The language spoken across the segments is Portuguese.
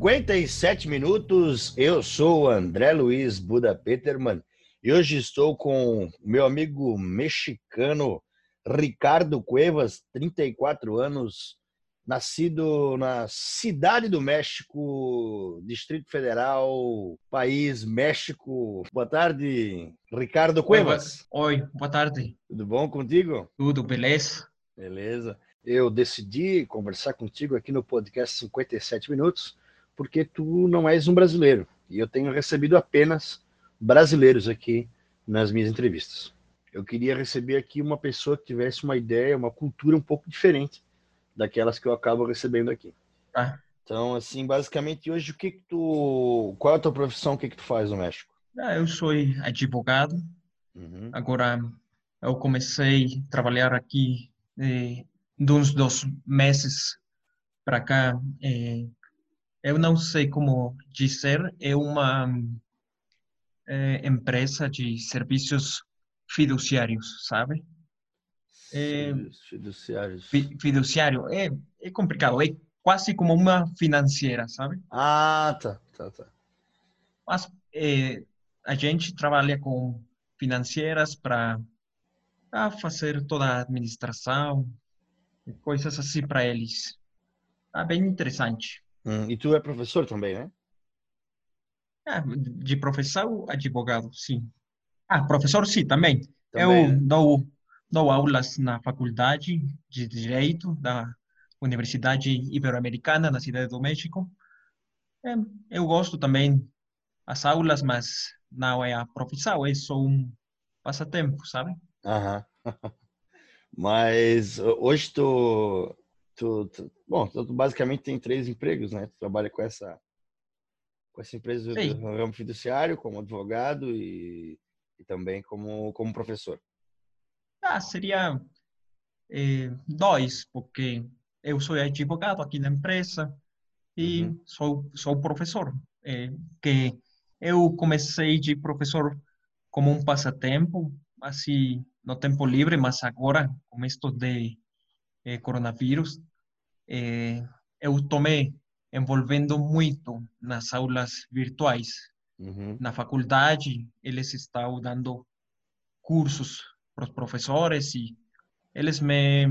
Cinquenta e sete minutos. Eu sou André Luiz Buda Peterman e hoje estou com meu amigo mexicano Ricardo Cuevas, 34 anos, nascido na Cidade do México, Distrito Federal, país México. Boa tarde, Ricardo Cuevas. Oi, boa tarde. Tudo bom contigo? Tudo, beleza? Beleza. Eu decidi conversar contigo aqui no podcast 57 Minutos, porque tu não és um brasileiro. E eu tenho recebido apenas brasileiros aqui nas minhas entrevistas. Eu queria receber aqui uma pessoa que tivesse uma ideia, uma cultura um pouco diferente daquelas que eu acabo recebendo aqui. Ah. Então, assim, basicamente hoje o que, que tu, qual é a tua profissão, o que que tu faz no México? Ah, eu sou advogado. Uhum. Agora eu comecei a trabalhar aqui eh, de uns dois meses para cá. Eh, eu não sei como dizer, é uma eh, empresa de serviços fiduciários, sabe? É, Fiduciários. fi- fiduciário é, é complicado, é quase como uma financeira, sabe? Ah, tá, tá, tá. Mas eh, a gente trabalha com financeiras para fazer toda a administração, coisas assim para eles. Tá bem interessante. Hum, e tu é professor também, né? Ah, de professor, advogado, sim. Ah, professor, sim, também. Também, Eu né? dou, dou aulas na faculdade de Direito da Universidade Ibero-Americana, na Cidade do México. É, eu gosto também das aulas, mas não é a profissão, é só um passatempo, sabe? Aham. Mas ho- hoje tu, tu, tu- bom, tu tu basicamente tem três empregos, né? Tu trabalha com essa com essa empresa do Sim. ramo fiduciário, como advogado e, e também como como professor. Ah, seria eh, dois, porque eu sou advogado aqui na empresa e Uhum. sou, sou professor. eh, que eu comecei de professor como um passatempo, assim, no tempo livre, mas agora, com isto de eh, coronavírus, eh, eu tomei envolvendo muito nas aulas virtuais. Uhum. Na faculdade, eles estão dando cursos para os professores e eles me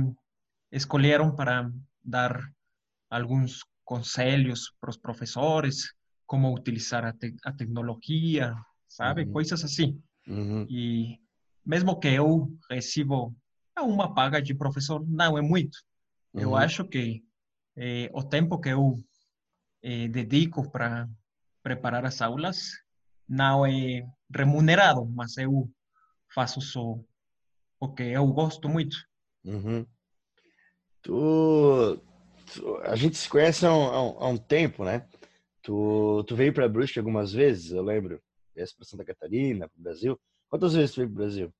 escolheram para dar alguns conselhos para os professores, como utilizar a, te- a tecnologia, sabe? Uhum. Coisas assim. Uhum. E mesmo que eu recebo uma paga de professor, não é muito. Eu Uhum. acho que eh, o tempo que eu eh, dedico para preparar as aulas não é remunerado, mas eu faço só porque eu gosto muito. Uhum. Tu, tu- a gente se conhece há um, há um- tempo, né? Tu, tu veio para Brusque algumas vezes, eu lembro. Viesse para Santa Catarina, para o Brasil. Quantas vezes tu veio para o Brasil?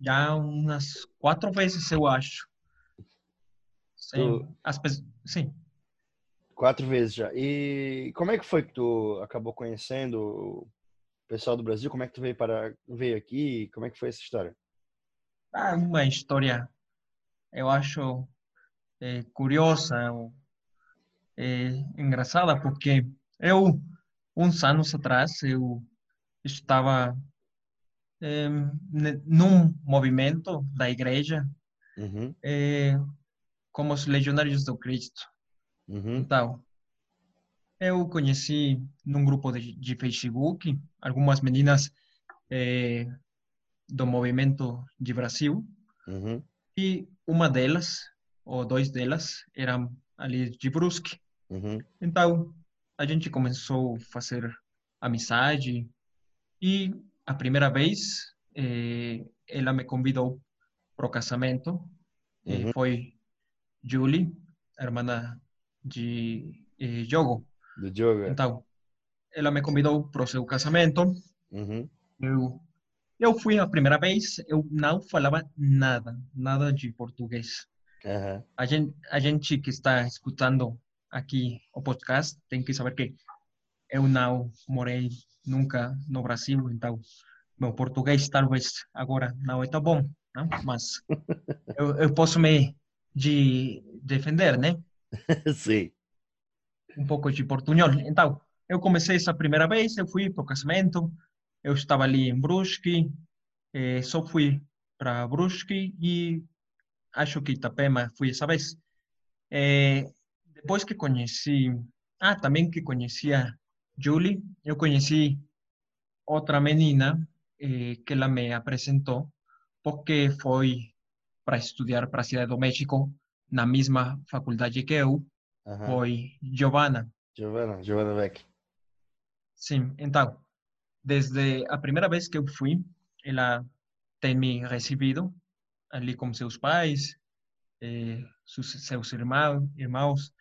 Já umas quatro vezes, eu acho. Sim, Tu- as pe- sim. Quatro vezes já. E como é que foi que tu acabou conhecendo o pessoal do Brasil? Como é que tu veio para veio aqui? Como é que foi essa história? Ah, uma história, eu acho eh, curiosa, ou, eh, engraçada, porque eu, uns anos atrás, eu estava ne- num movimento da igreja Uhum, eh, como os Legionários do Cristo. uhum, Então, eu conheci num grupo de, de Facebook algumas meninas eh, do movimento de Brasil uhum, e uma delas, ou dois delas, eram ali de Brusque. uhum, Então, a gente começou a fazer amizade e a primeira vez eh, ela me convidou para o casamento. Eh, Uhum. foi Julie, a irmã de eh, Diogo. Do Diogo. Então, ela me convidou para o seu casamento. Uhum. Eu, eu fui a primeira vez, eu não falava nada, nada de português. Aham. A gente, a gente que está escutando aqui o podcast tem que saber que eu não morei nunca no Brasil, então meu português talvez agora não é tão bom, não? mas eu, eu posso me de defender, né? Sim. um pouco de portunhol. Então, eu comecei essa primeira vez, eu fui para o casamento, eu estava ali em Brusque, eh, só fui para Brusque e acho que Itapema fui essa vez. Eh, depois que conheci, ah, também que conhecia Julie, eu conheci outra menina eh, que ela me apresentou, porque foi para estudar para a Cidade do México, na mesma faculdade que eu, Aham. foi Giovanna. Giovana, Giovana Beck. Sim, então, desde a primeira vez que eu fui, ela tem me recebido ali com seus pais, eh, seus, seus irmãos, irmãos,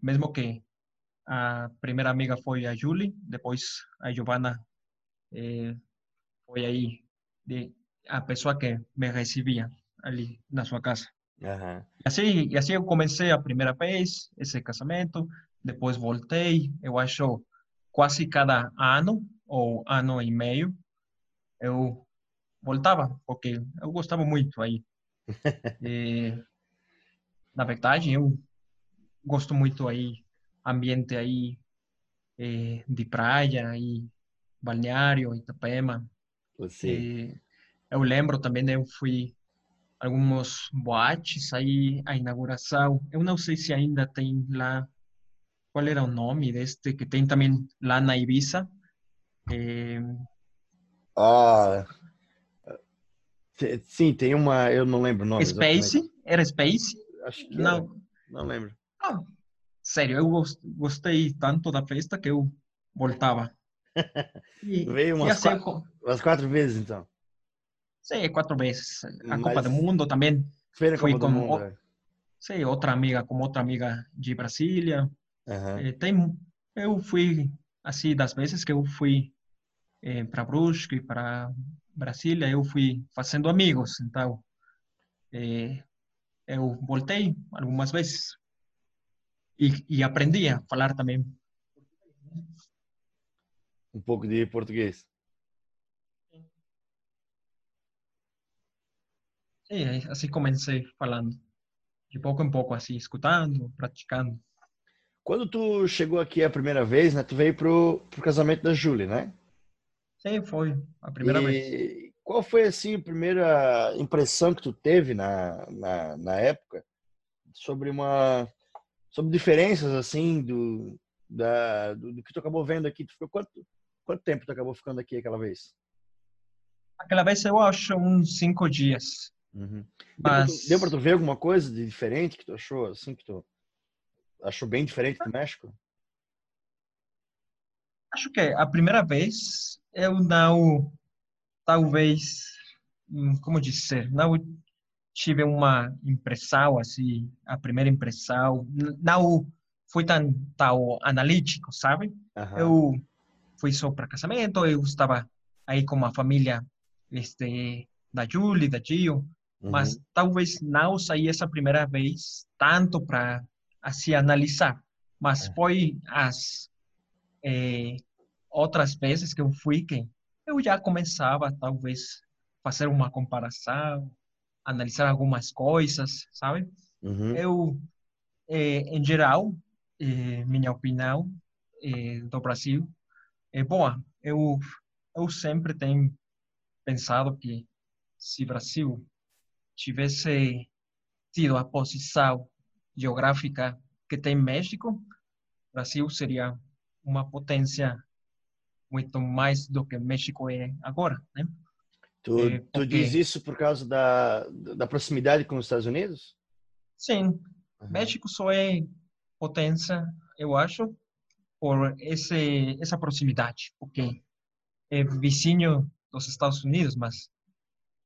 mesmo que a primeira amiga foi a Julie, depois a Giovanna eh, foi aí de, a pessoa que me recebia ali na sua casa. Aham. E assim, e assim eu comecei a primeira vez esse casamento, depois voltei, eu acho quase cada ano ou ano e meio eu voltava, porque eu gostava muito aí. E, na verdade, eu gosto muito aí, ambiente aí eh, de praia e balneário, Itapema. Você. E eu lembro também, eu fui alguns boates aí, a inauguração. Eu não sei se ainda tem lá, qual era o nome deste que tem também lá na Ibiza. Eh, Ah. te- Sim, tem uma. Eu não lembro o nome. exatamente. Space, era Space? Acho que era. Não, Não lembro. não. Sério, eu gos- gostei tanto da festa que eu voltava. E, Veio umas assim, quatro- Umas quatro vezes, então. Sim, quatro vezes. A Mas- Copa do Mundo também. Foi na Fui Copa com Mundo. o- é. Sim, outra amiga, com outra amiga de Brasília. Eh, tem, eu fui, assim, das vezes que eu fui para Brusque, para Brasília, eu fui fazendo amigos. Então, eh, eu voltei algumas vezes e, e aprendi a falar também. Um pouco de português. Aí, assim comecei falando, de pouco em pouco, assim, escutando, praticando. Quando tu chegou aqui a primeira vez, né? Tu veio pro, pro casamento da Júlia, né? Sim, foi a primeira e vez. qual foi, assim, a primeira impressão que tu teve na, na, na época sobre uma... Sobre diferenças, assim, do, da, do, do que tu acabou vendo aqui? Tu ficou quanto, quanto tempo tu acabou ficando aqui aquela vez? Aquela vez eu acho uns cinco dias, Uhum. Tu, mas deu pra tu ver alguma coisa de diferente que tu achou, assim, que tu achou bem diferente do México? acho que a primeira vez eu não, talvez, hum, como dizer, não tive uma impressão assim, a primeira impressão, não foi tão, tão analítico, sabe? Aham. Eu fui só para casamento, eu estava aí com a família este, da Julie, da Gio, mas Uhum. talvez não saí essa primeira vez tanto para assim analisar, mas É. foi as eh, outras vezes que eu fui que eu já começava talvez fazer uma comparação, analisar algumas coisas, sabe? Uhum. Eu, eh, em geral, eh, minha opinião do Brasil é boa. Eu eu sempre tenho pensado que se Brasil tivesse tido a posição geográfica que tem México, o Brasil seria uma potência muito mais do que México é agora, né? Tu, É, tu porque- diz isso por causa da, da proximidade com os Estados Unidos? Sim, Aham. México só é potência, eu acho, por esse essa proximidade, porque é vizinho dos Estados Unidos, mas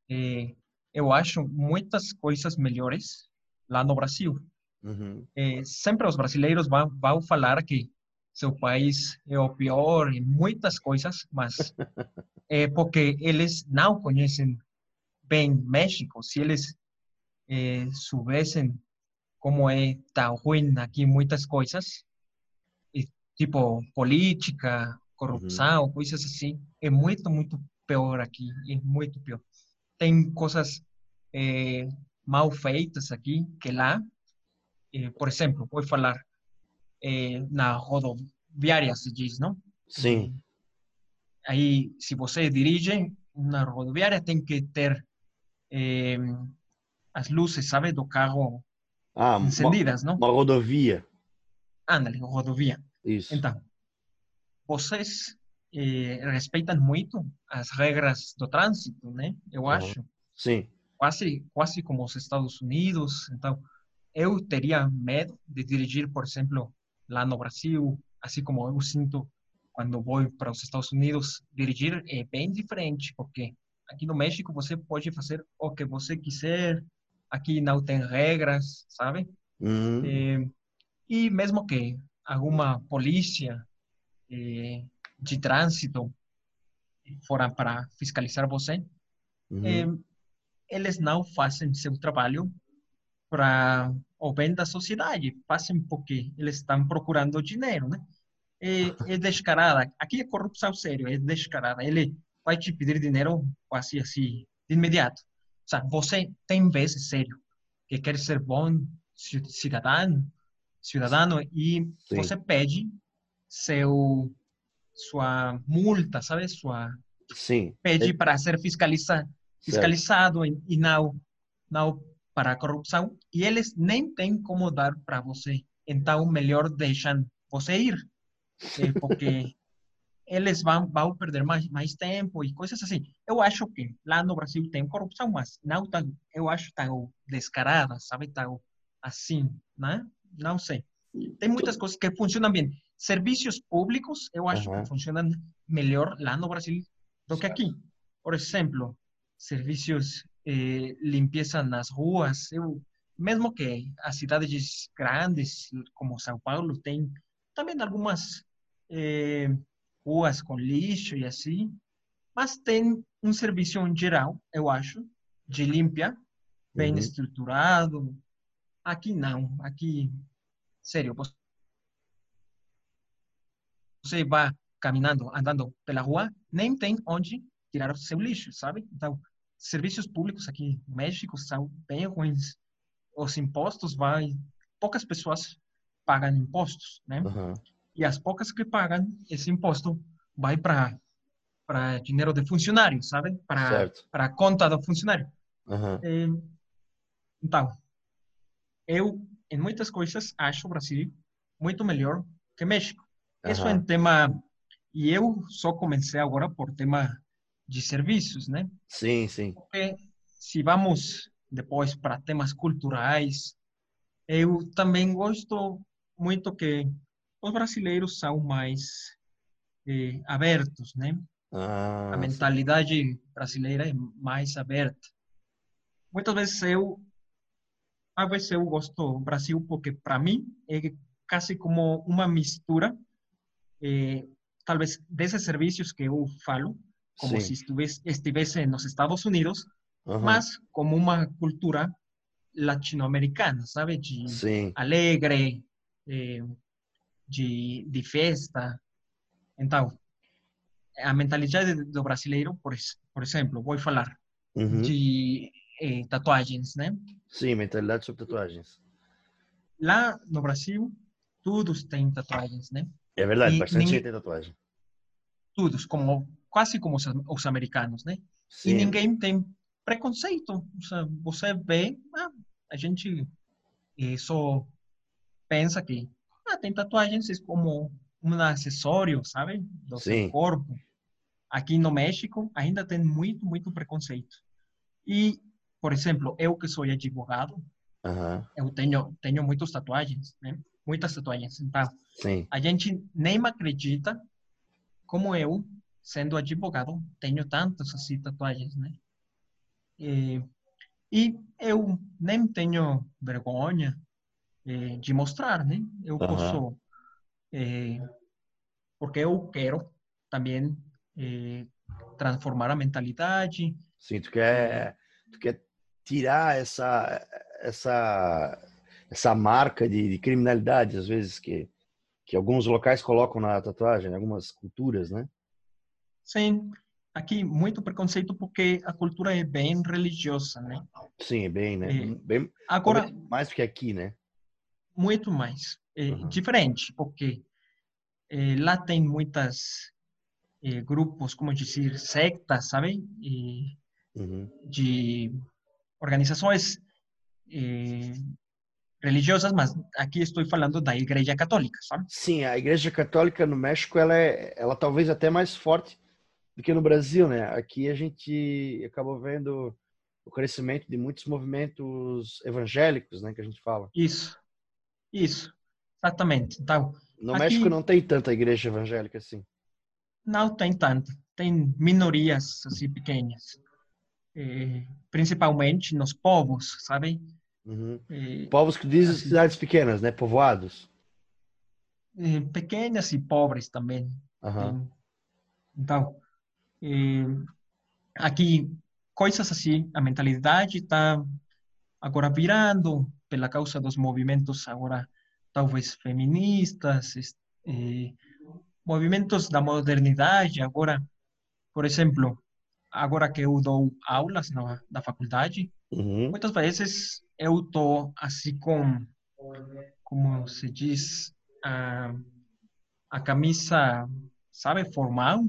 eh, eu acho muitas coisas melhores lá no Brasil. Uhum. Eh, sempre os brasileiros vão, vão falar que seu país é o pior em muitas coisas, mas é porque eles não conhecem bem México. Se eles é, soubessem como é tão ruim aqui muitas coisas, e, tipo política, corrupção, uhum. coisas assim, é muito, muito pior aqui, é muito pior. Tem coisas é, mal feitas aqui que lá. Eh, por exemplo, vou falar eh, na rodoviária, se diz, não? Sim. Aí, se você dirige uma rodoviária, tem que ter eh, as luzes, sabe, do carro ah, encendidas, uma, não? Uma rodovia. Ándale, rodovia. Isso. Então, vocês eh, respeitam muito as regras do trânsito, né? Eu uhum. acho. Sim quase quase como os Estados Unidos. Então, eu teria medo de dirigir, por exemplo, lá no Brasil, assim como eu sinto quando vou para os Estados Unidos. Dirigir é bem diferente, porque aqui no México você pode fazer o que você quiser, aqui não tem regras, sabe? Uhum. É, e mesmo que alguma polícia é, de trânsito fora para fiscalizar você, uhum. é, eles não fazem seu trabalho para o bem da sociedade, fazem porque eles estão procurando dinheiro, né? É, é descarada. Aqui é corrupção sério, é descarada. Ele vai te pedir dinheiro quase assim, de imediato. Sabe, você tem vezes sério que quer ser bom cidadão, cidadão e Sim. você pede seu sua multa, sabe, sua Sim. pede para ser fiscalizado fiscalizado certo. e não, não para a corrupção, e eles nem têm como dar para você. Então, melhor deixam você ir, porque eles vão, vão perder mais, mais tempo e coisas assim. Eu acho que lá no Brasil tem corrupção, mas não tão, eu acho tão descarada, sabe? Tão assim, né? Não sei. Tem muitas coisas que funcionam bem. Serviços públicos, eu acho uhum. que funcionam melhor lá no Brasil do que aqui. Por exemplo, serviços eh, limpeza nas ruas. Eu, mesmo que as cidades grandes, como São Paulo, tem também algumas eh, ruas com lixo e assim, mas tem um serviço em geral, eu acho, de limpia, bem uhum. estruturado. Aqui não, aqui, sério, você vai caminhando, andando pela rua, nem tem onde tirar o seu lixo, sabe? Então, serviços públicos aqui no México são bem ruins. Os impostos vai, poucas pessoas pagam impostos, né? Uhum. E as poucas que pagam esse imposto vai para para dinheiro de funcionário, sabe? Para para conta do funcionário. Uhum. então, eu em muitas coisas acho o Brasil muito melhor que México. Isso é um tema e eu só comecei agora por tema de serviços, né? Sim, sim. Porque se vamos depois para temas culturais, eu também gosto muito que os brasileiros são mais eh, abertos, né? Ah, a mentalidade sim. brasileira é mais aberta. Muitas vezes eu, às vezes eu gosto do Brasil porque para mim é quase como uma mistura, eh, talvez desses serviços que eu falo, como sí. si estuviese, estuviese en los Estados Unidos, -huh. más como una cultura latinoamericana, ¿sabe? De sí. alegre, eh, de, de festa. Então, a mentalidade do brasileiro, por, por exemplo, vou falar uh -huh. de eh, tatuagens, né? Sim, mentalidade sobre tatuagens. Lá no Brasil, todos têm tatuagens, né? É verdade, e bastante gente tem tatuagem. Todos, como quase como os, os americanos, né? Sim. E ninguém tem preconceito. Você vê, ah, a gente eh, só pensa que ah, tem tatuagens como um acessório, sabe? Do Sim. seu corpo. Aqui no México ainda tem muito, muito preconceito. E, por exemplo, eu que sou advogado, uhum. eu tenho, tenho muitas tatuagens, né? Muitas tatuagens. Então, Sim. a gente nem acredita como eu sendo advogado, tenho tantas assim tatuagens, né? E, e eu nem tenho vergonha eh, de mostrar, né? Eu posso eh, porque eu quero também eh, transformar a mentalidade. Sim, tu quer, tu quer tirar essa, essa, essa marca de, de criminalidade, às vezes, que, que alguns locais colocam na tatuagem, algumas culturas, né? Sim, aqui muito preconceito porque a cultura é bem religiosa, né? Sim, é bem, né? É. Bem, Agora, mais do que aqui, né? muito mais. É Uhum. diferente, porque eh, lá tem muitas eh, grupos, como dizer, sectas, sabe? E Uhum. de organizações eh, religiosas, mas aqui estou falando da Igreja Católica, sabe? Sim, a Igreja Católica no México, ela é, ela talvez até mais forte do que no Brasil, né? Aqui a gente acabou vendo o crescimento de muitos movimentos evangélicos, né, que a gente fala. Isso, isso, exatamente. Então, No Aqui- México não tem tanta igreja evangélica assim. não tem tanto, tem minorias assim pequenas, eh, principalmente nos povos, sabe? Uhum. Eh, Povos que dizem Assim. cidades pequenas, né, povoados. pequenas e pobres também. Tem- Então, aqui, coisas assim, a mentalidade está agora virando pela causa dos movimentos agora, talvez feministas, eh, movimentos da modernidade agora, por exemplo, agora que eu dou aulas na, na faculdade, Uhum. muitas vezes eu tô assim com, como se diz, a, a camisa, sabe, formal,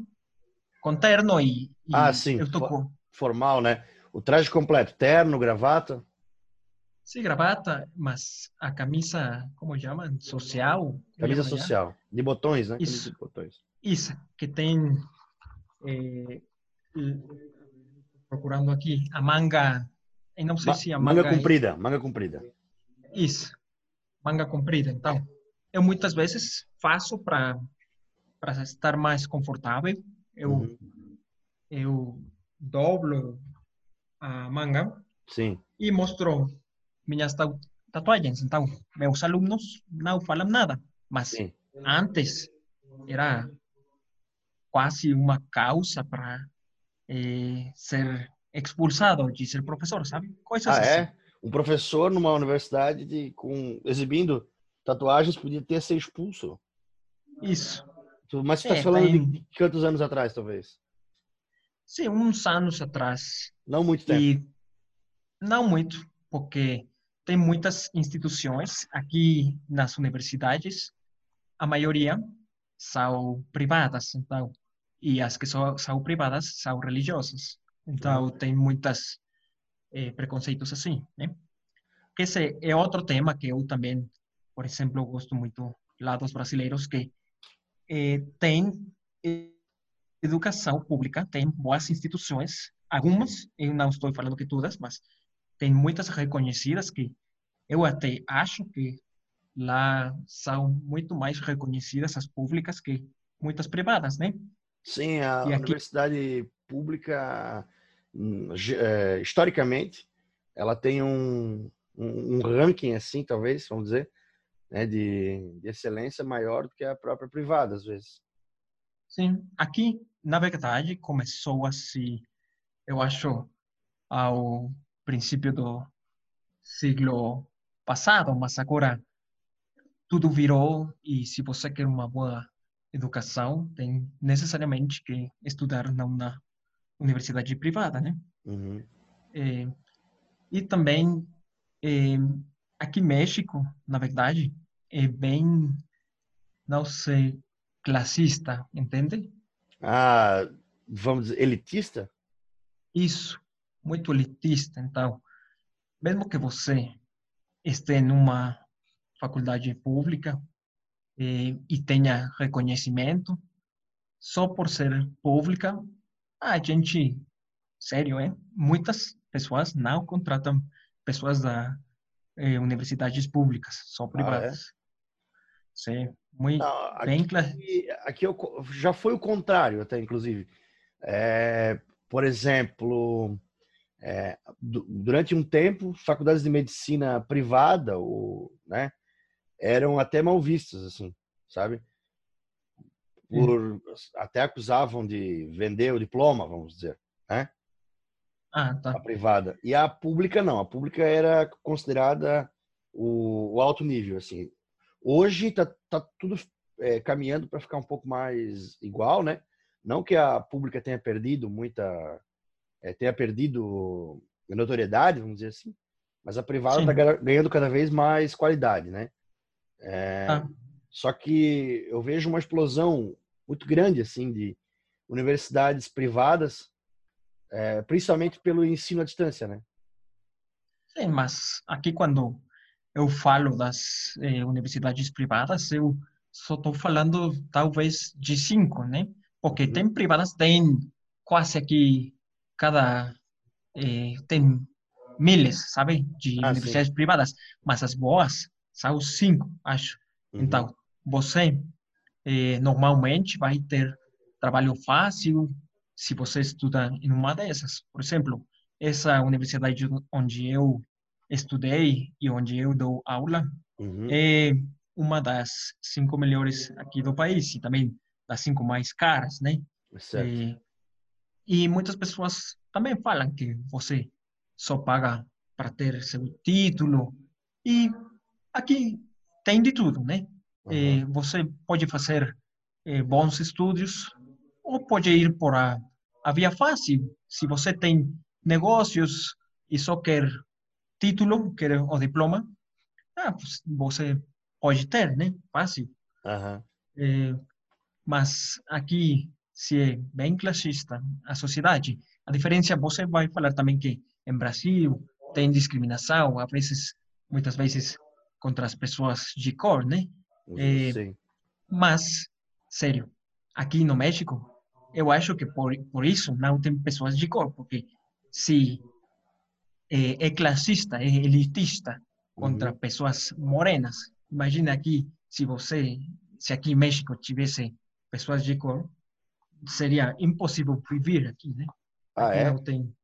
com terno e, e Ah, sim. eu tô com, Formal, né? O traje completo, terno, gravata. sim, gravata, mas a camisa, como chamam, social? Camisa social. De botões, né? Camisa Isso. de botões. Isso, que tem, eh, procurando aqui, a manga, eu não sei Ma- se a manga manga é- comprida, manga comprida. Isso, manga comprida. Então, eu muitas vezes faço para para estar mais confortável. Eu Uhum. eu dobro a manga Sim. e mostro minhas tatuagens. Então, meus alunos não falam nada, mas Sim. antes era quase uma causa para eh, ser expulsado de ser professor, sabe? Coisas Ah, assim. é? Um professor numa universidade de, com, exibindo tatuagens podia ter ser expulso. Isso. Mas você está É, falando tem- de quantos anos atrás, talvez? Sim, uns anos atrás. Não muito tempo. E não muito, porque tem muitas instituições aqui nas universidades, a maioria são privadas, então, e as que são, são privadas são religiosas. Então, tem muitas eh, preconceitos assim, né? Esse é outro tema que eu também, por exemplo, gosto muito lá dos brasileiros, que eh, tem educação pública, tem boas instituições, algumas, eu não estou falando que todas, mas tem muitas reconhecidas que eu até acho que lá são muito mais reconhecidas as públicas que muitas privadas, né? Sim, a aqui- universidade pública, é, historicamente, ela tem um, um, um ranking, assim, talvez, vamos dizer, né, de, de excelência maior do que a própria privada, às vezes. Sim, aqui, na verdade, começou assim, eu acho, ao princípio do século passado, mas agora tudo virou e se você quer uma boa educação, tem necessariamente que estudar na uma universidade privada, né? Uhum. Eh, e também eh, aqui México, na verdade, é bem, não sei, classista, entende? Ah, vamos dizer, elitista? Isso, muito elitista. Então, mesmo que você esteja numa faculdade pública eh, e tenha reconhecimento, só por ser pública, a gente, sério, é? Muitas pessoas não contratam pessoas da eh, universidades públicas, só privadas. Sim, muito Não, bem aqui, claro. aqui eu já foi o contrário, até, inclusive. É, por exemplo, é, du- durante um tempo, faculdades de medicina privada, ou, né, eram até mal vistas, assim, sabe? Por até acusavam de vender o diploma, vamos dizer, né? Ah, tá. A privada. E a pública não, a pública era considerada o, o alto nível, assim. Hoje tá, tá tudo é, caminhando para ficar um pouco mais igual, né? Não que a pública tenha perdido muita, é, tenha perdido notoriedade, vamos dizer assim, mas a privada está ganhando cada vez mais qualidade, né? É, ah. Só que eu vejo uma explosão muito grande assim de universidades privadas, é, principalmente pelo ensino à distância, né? Sim, mas aqui quando eu falo das eh, universidades privadas, eu só estou falando talvez de cinco, né? Porque uhum. tem privadas, tem quase aqui cada eh, tem milhares, sabe, de ah, universidades sim. privadas, mas as boas são cinco, acho. Uhum. Então, você eh, normalmente vai ter trabalho fácil se você estuda em uma dessas. Por exemplo, essa universidade onde eu estudei e onde eu dou aula uhum. é uma das cinco melhores aqui do país e também das cinco mais caras, né? Certo. E, e muitas pessoas também falam que você só paga para ter seu título e aqui tem de tudo, né? Uhum. você pode fazer é, bons estudos ou pode ir por a, a via fácil. Se você tem negócios e só quer título, quer o diploma, ah, você pode ter, né? Fácil. Uhum. É, mas aqui, se é bem classista a sociedade, a diferença, você vai falar também que em Brasil tem discriminação, às vezes, muitas vezes, contra as pessoas de cor, né? É, Sim. Mas, sério, aqui no México, eu acho que por, por isso não tem pessoas de cor, porque se é, é classista, é elitista contra uhum. pessoas morenas, imagina aqui, se você, se aqui em México tivesse pessoas de cor, seria impossível viver aqui, né? Ah, aqui é? Não tem,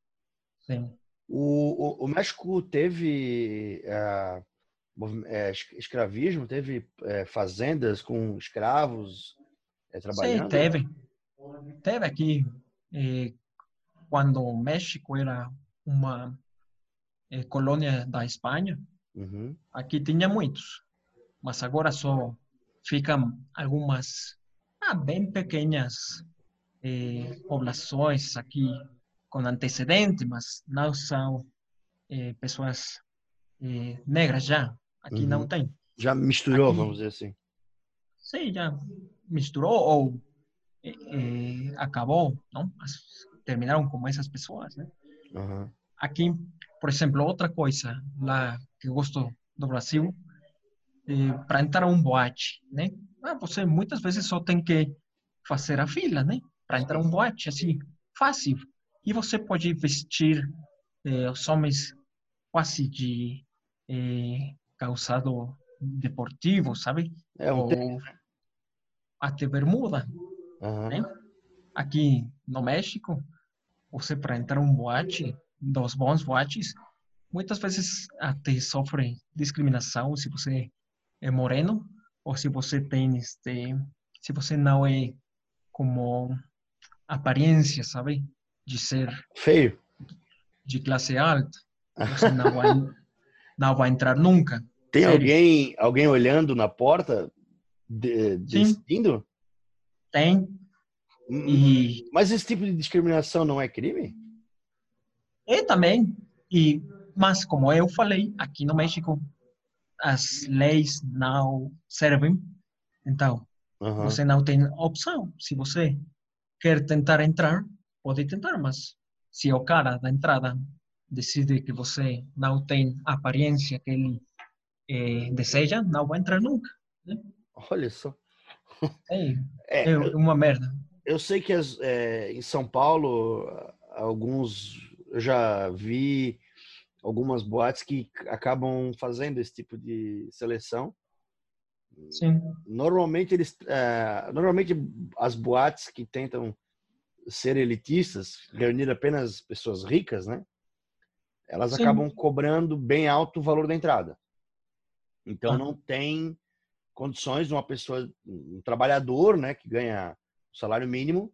tem. O, o, o México teve uh, é, escravismo, teve é, fazendas com escravos é, trabalhando? Sim, teve. Teve aqui, quando o México era uma colônia da Espanha, uhum. aqui tinha muitos, mas agora só ficam algumas ah, bem pequenas eh, populações aqui com antecedentes, mas não são pessoas negras já. Aqui uhum. não tem. Já misturou, Aqui, vamos dizer assim. Sim, já misturou ou é, é, acabou, não? terminaram com essas pessoas, né? Uhum. Aqui, por exemplo, outra coisa lá que eu gosto do Brasil, é, para entrar um boate, né? Ah, você muitas vezes só tem que fazer a fila, né? Para entrar um boate, assim, fácil. E você pode vestir eh, os homens quase de eh, calçado deportivo, sabe? É um Ou até bermuda. Uhum. Né? Aqui no México, você para entrar um boate, dos bons boates, muitas vezes até sofre discriminação se você é moreno ou se você tem este, se você não é como aparência, sabe, de ser feio, de classe alta, você não vai não vai entrar nunca. Tem Sério. alguém alguém olhando na porta de, decidindo? Tem. Hum, e... Mas esse tipo de discriminação não é crime? É também. E, mas, como eu falei, aqui no México, as leis não servem. Então, uhum. você não tem opção. Se você quer tentar entrar, pode tentar, mas se o cara da entrada decide que você não tem a aparência que ele é, deseja, não vai entrar nunca. Né? Olha só. É, é, é uma merda. Eu sei que as, é, em São Paulo, alguns, eu já vi algumas boates que acabam fazendo esse tipo de seleção. Sim. Normalmente eles, é, normalmente as boates que tentam ser elitistas, reunir apenas pessoas ricas, né? Elas Sim. acabam cobrando bem alto o valor da entrada. Então ah. não tem condições de uma pessoa, um trabalhador, né, que ganha salário mínimo,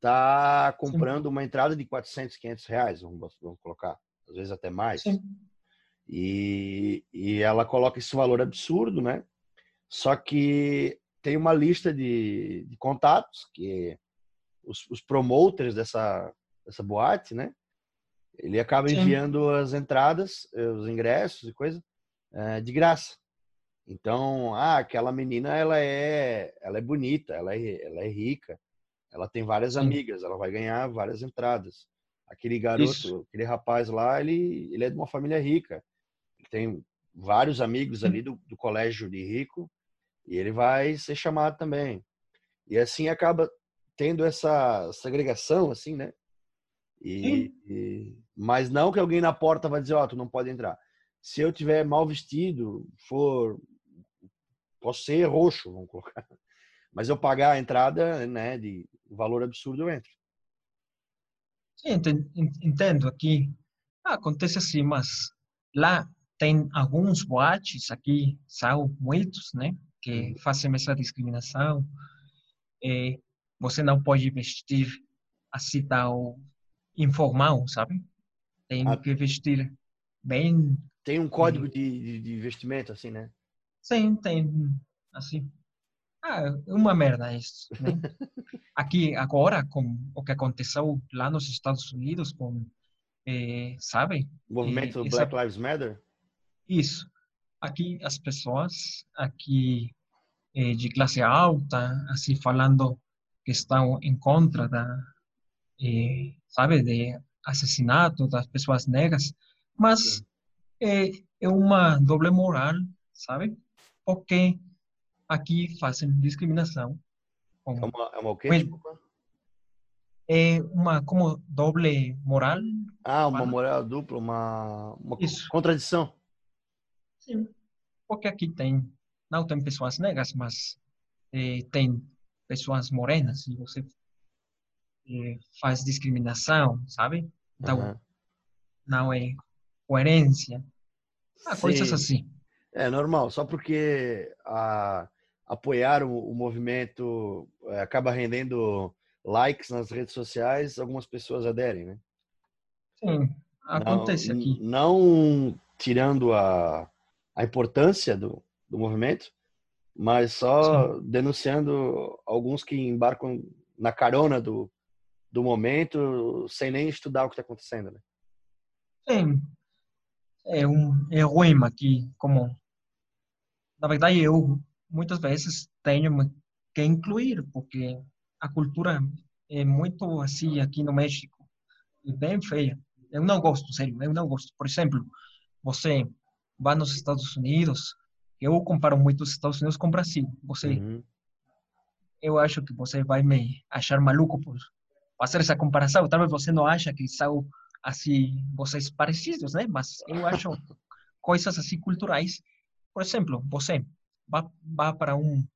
tá comprando Sim. uma entrada de 400, 500 reais, vamos, vamos colocar, às vezes até mais. Sim. E, e ela coloca esse valor absurdo, né? Só que tem uma lista de, de contatos que os, os, promoters dessa, dessa boate, né? Ele acaba enviando Sim. as entradas, os ingressos e coisa é, de graça. Então, ah, aquela menina ela é, ela é bonita, ela é, ela é rica, ela tem várias Sim. amigas, ela vai ganhar várias entradas. Aquele garoto, Isso. aquele rapaz lá, ele, ele é de uma família rica. Ele tem vários amigos ali do, do colégio de rico e ele vai ser chamado também. E assim acaba tendo essa segregação, assim, né? E, e, mas não que alguém na porta vai dizer, ó, oh, tu não pode entrar. Se eu tiver mal vestido, for posso ser roxo, vamos colocar. Mas eu pagar a entrada, né, de valor absurdo, eu entro. Sim, entendo aqui. Ah, acontece assim, mas lá tem alguns boates aqui, são muitos, né, que uhum. fazem essa discriminação. É, você não pode vestir assim tal informal, sabe? Tem ah, que vestir bem. Tem um código de, de, de vestimento, assim, né? Sim, tem. Assim. Ah, uma merda isso. Né? Aqui, agora, com o que aconteceu lá nos Estados Unidos, com. Eh, sabe? O movimento Black Lives Matter? Isso. Aqui, as pessoas aqui eh, de classe alta, assim, falando que estão em contra da, eh, sabe, de assassinato das pessoas negras, mas é, é uma doble moral, sabe? Porque aqui fazem discriminação. Com, é uma, é uma o quê? É uma como doble moral. Ah, uma moral dupla, uma, uma Isso. contradição. Sim, porque aqui tem, não tem pessoas negras, mas é, tem pessoas morenas e você é, faz discriminação, sabe? Então, uhum. não é coerência. Ah, coisas assim. É normal, só porque a, apoiar o, o movimento é, acaba rendendo likes nas redes sociais, algumas pessoas aderem, né? Sim, acontece não, aqui. Não tirando a, a importância do, do movimento, mas só Sim. denunciando alguns que embarcam na carona do, do momento sem nem estudar o que está acontecendo, né? Sim. É um é ruim aqui, como na verdade eu muitas vezes tenho que incluir porque a cultura é muito assim aqui no México, é bem feia. Eu não gosto, sério, eu não gosto. Por exemplo, você vai nos Estados Unidos, eu comparo muito os Estados Unidos com o Brasil. Você, uhum. eu acho que você vai me achar maluco por fazer essa comparação. Talvez você não acha que são assim vocês parecidos, né? Mas eu acho coisas assim culturais. Por exemplo, você vai, vai para um,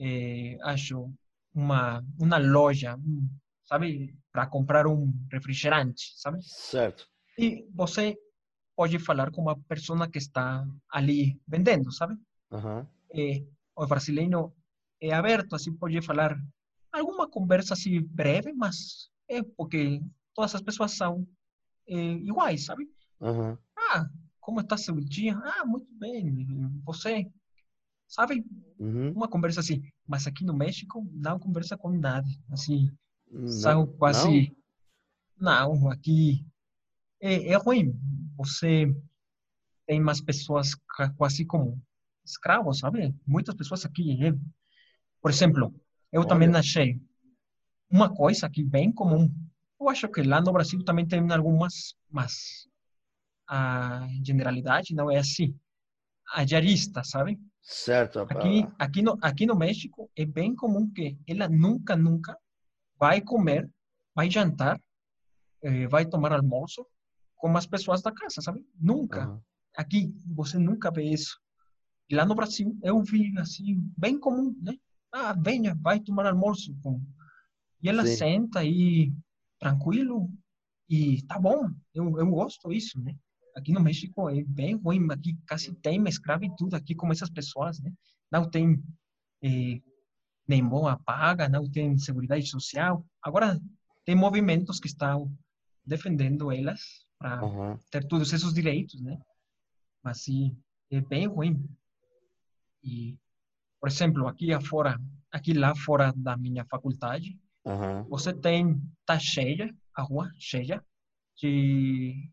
eh, acho uma uma loja, um, sabe, para comprar um refrigerante, sabe? Certo. E você pode falar com uma pessoa que está ali vendendo, sabe? Uhum. O brasileiro é aberto, assim, pode falar alguma conversa assim breve, mas é porque todas as pessoas são é, iguais, sabe? Uhum. Ah, como está seu dia? Ah, muito bem. Você, sabe? Uhum. Uma conversa assim. Mas aqui no México não conversa com nada, assim. Não, são quase. Não, não aqui é, é ruim você tem mais pessoas quase como escravos, sabe? Muitas pessoas aqui. Né? Por exemplo, eu Olha. também achei uma coisa que bem comum. Eu acho que lá no Brasil também tem algumas, mas a generalidade não é assim. A diarista, sabe? Certo. Aqui, aqui, no, aqui no México é bem comum que ela nunca, nunca vai comer, vai jantar, eh, vai tomar almoço com as pessoas da casa, sabe? Nunca. Uhum. Aqui você nunca vê isso. E lá no Brasil eu vi assim, bem comum, né? Ah, venha, vai tomar almoço. E ela Sim. senta aí, tranquilo, e tá bom, eu, eu gosto disso, né? Aqui no México é bem ruim, aqui quase tem escravidão aqui com essas pessoas, né? não tem eh, nem boa paga, não tem seguridade social. Agora, tem movimentos que estão defendendo elas para Aham. ter todos esses direitos, né? Mas sim, é bem ruim. E, por exemplo, aqui afora, aqui lá fora da minha faculdade, Aham. você tem tá cheia, a rua cheia de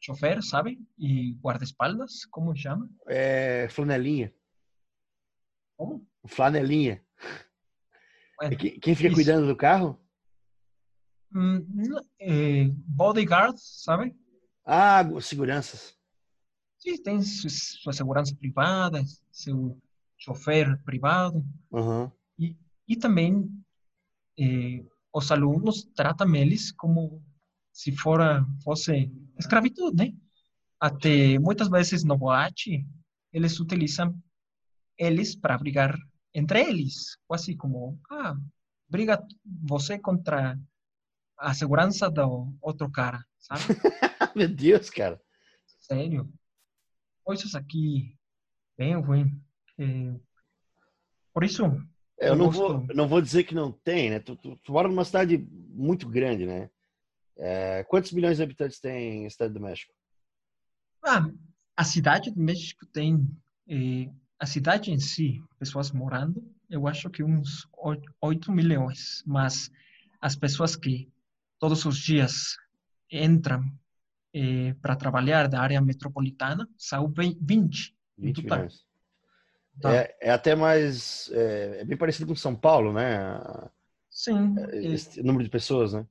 chofer, sabe? E guarda-espaldas, como chama? É flanelinha. Como? Flanelinha. É que- Quem fica isso. cuidando do carro? hum, eh, bodyguard, sabe? Ah, gu- seguranças. Sim, tem su- sua segurança privada, seu chofer privado. Aham. E, e também eh, os alunos tratam eles como se fora fosse escravidão, né? Até muitas vezes no boate eles utilizam eles para brigar entre eles, quase como ah, briga você contra a segurança do outro cara, sabe? Meu Deus, cara. Sério. Coisas aqui bem ruim. Eh, por isso É, Eu não vou, não vou dizer que não tem, né? Tu, tu, tu mora numa cidade muito grande, né? É, quantos milhões de habitantes tem a cidade do México? Ah, a cidade do México tem, eh, a cidade em si, pessoas morando, eu acho que uns 8 milhões, mas as pessoas que todos os dias entram para trabalhar da área metropolitana são vin- 20. 20 total. milhões. Tá? É, é até mais. É, é bem parecido com São Paulo, né? Sim, eh, Esse número de pessoas, né?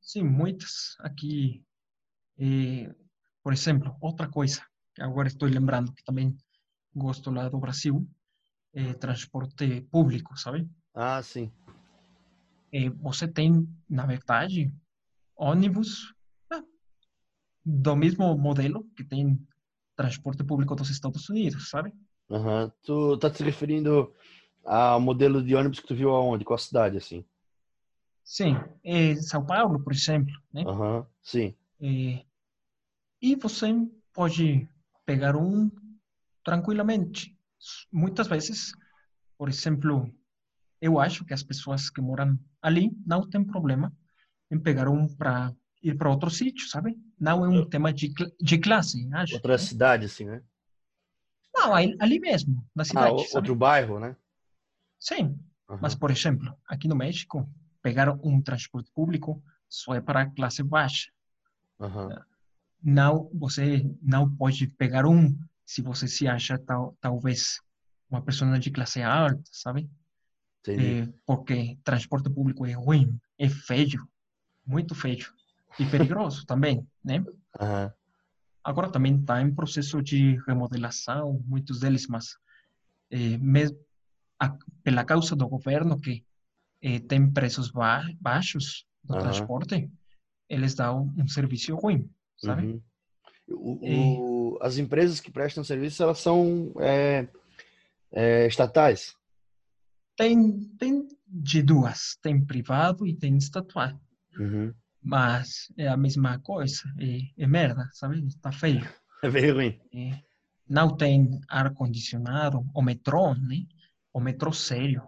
sim, muitas aqui. eh, por exemplo, outra coisa que agora estou lembrando que também gosto lá do Brasil, é transporte público, sabe? Ah, sim. eh, você tem, na verdade, ônibus ah, do mesmo modelo que tem transporte público dos Estados Unidos, sabe? Aham. Tu tá se referindo ao modelo de ônibus que tu viu aonde? Qual cidade, assim? Sim, em São Paulo, por exemplo, né? Aham, sim. Eh, e você pode pegar um tranquilamente. Muitas vezes, por exemplo, eu acho que as pessoas que moram ali não têm problema em pegar um para ir para outro sítio, sabe? Não é um tema de, de classe, acho. Outra cidade, assim, né? Não, ali mesmo, na Ah, cidade, sabe? outro bairro, né? Sim, Aham. mas, por exemplo, aqui no México, pegar um transporte público só é para a classe baixa. Aham. Não, você não pode pegar um se você se acha tal, talvez uma pessoa de classe alta, sabe? Eh, porque transporte público é ruim, é feio, muito feio e perigoso também, né? Aham. Agora também está em processo de remodelação, muitos deles, mas mes- a- pela causa do governo que eh, tem preços ba baixos do Aham. transporte, eles dão um serviço ruim, sabe? Uhum. O- o- as empresas que prestam serviço, elas são é, é, estatais. Tem, tem de duas, tem privado e tem estatal, Uhum. Mas é a mesma coisa, é, é merda, sabe? Está feio. É bem ruim. É, não tem ar-condicionado, o metrô, né? O metrô sério.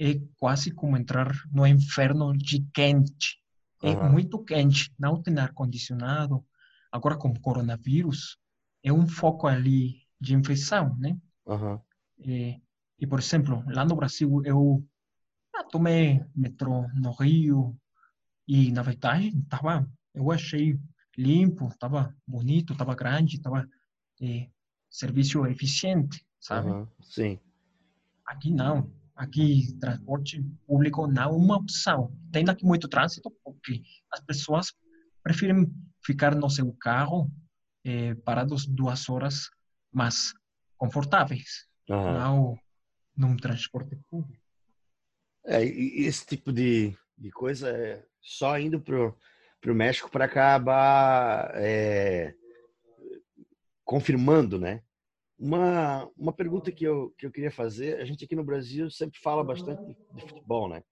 É quase como entrar no inferno de quente. É Aham. muito quente, não tem ar-condicionado. Agora, com coronavírus, é um foco ali de infecção, né? Aham. É, e, por exemplo, lá no Brasil, eu ah, tomei metrô no Rio e, na verdade, tava, eu achei limpo, estava bonito, estava grande, estava é, serviço eficiente, sabe? Aham. Sim. Aqui não. Aqui, transporte público não é uma opção. Tem aqui muito trânsito porque as pessoas preferem ficar no seu carro eh, parados duas horas, mas confortáveis, Aham. não num transporte público. É, esse tipo de, de coisa é só indo pro, pro México para acabar é, confirmando, né? Uma, uma pergunta que eu, que eu queria fazer, a gente aqui no Brasil sempre fala bastante de, futebol, né?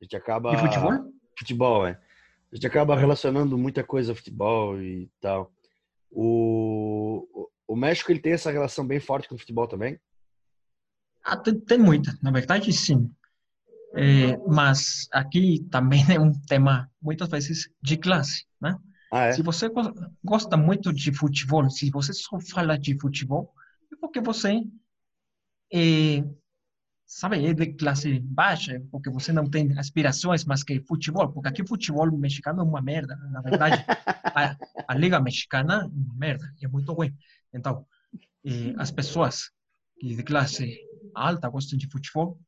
A gente acaba... De futebol? Futebol, é. A gente acaba relacionando muita coisa a futebol e tal. O, o- o México, ele tem essa relação bem forte com o futebol também? Ah, tem, tem muita, na verdade, sim. É, mas aqui também é um tema, muitas vezes, de classe, né? Ah, é? Se você go- gosta muito de futebol, se você só fala de futebol, é porque você é, sabe, é de classe baixa, porque você não tem aspirações mais que futebol, porque aqui futebol mexicano é uma merda, na verdade. A, a Liga Mexicana é uma merda, é muito ruim. Então, eh, as pessoas de classe alta gostam de futebol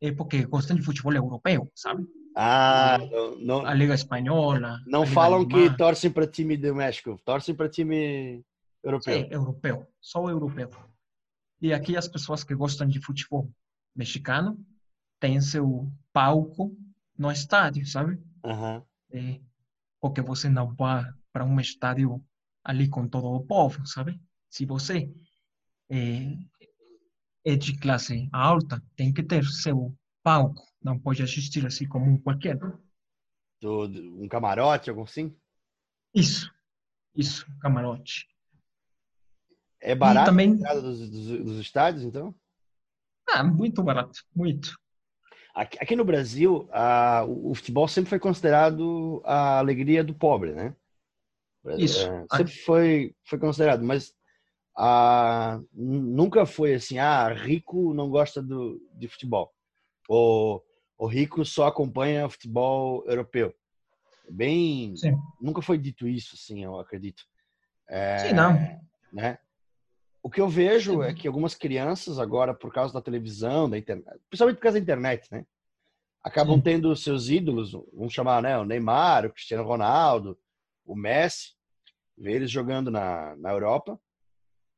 é porque gostam de futebol europeu, sabe? Ah, não, não, A Liga Espanhola. não Liga falam que Alemã. torcem para time do México, torcem para time europeu. Sim, europeu, só europeu. E aqui as pessoas que gostam de futebol mexicano têm seu palco no estádio, sabe? Aham. É, porque você não vai para um estádio ali com todo o povo, sabe? Se você é, é de classe alta, tem que ter seu palco, não pode assistir assim como um qualquer. Do- um camarote, algo assim? Isso, isso, camarote. É barato também- dos, dos- dos estádios, então? Ah, muito barato, muito. Aqui, aqui no Brasil, a- o, o futebol sempre foi considerado a alegria do pobre, né? Isso. É, sempre foi, foi considerado, mas ah, nu- nunca foi assim, ah, rico não gosta do, de futebol. Ou o rico só acompanha futebol europeu. Bem, Sim. nunca foi dito isso, assim, eu acredito. É, Sim, não. né? O que eu vejo Sim. é que algumas crianças agora, por causa da televisão, da internet, principalmente por causa da internet, né? Acabam Sim. tendo seus ídolos, vamos chamar, né? O Neymar, o Cristiano Ronaldo, o Messi, vê eles jogando na, na Europa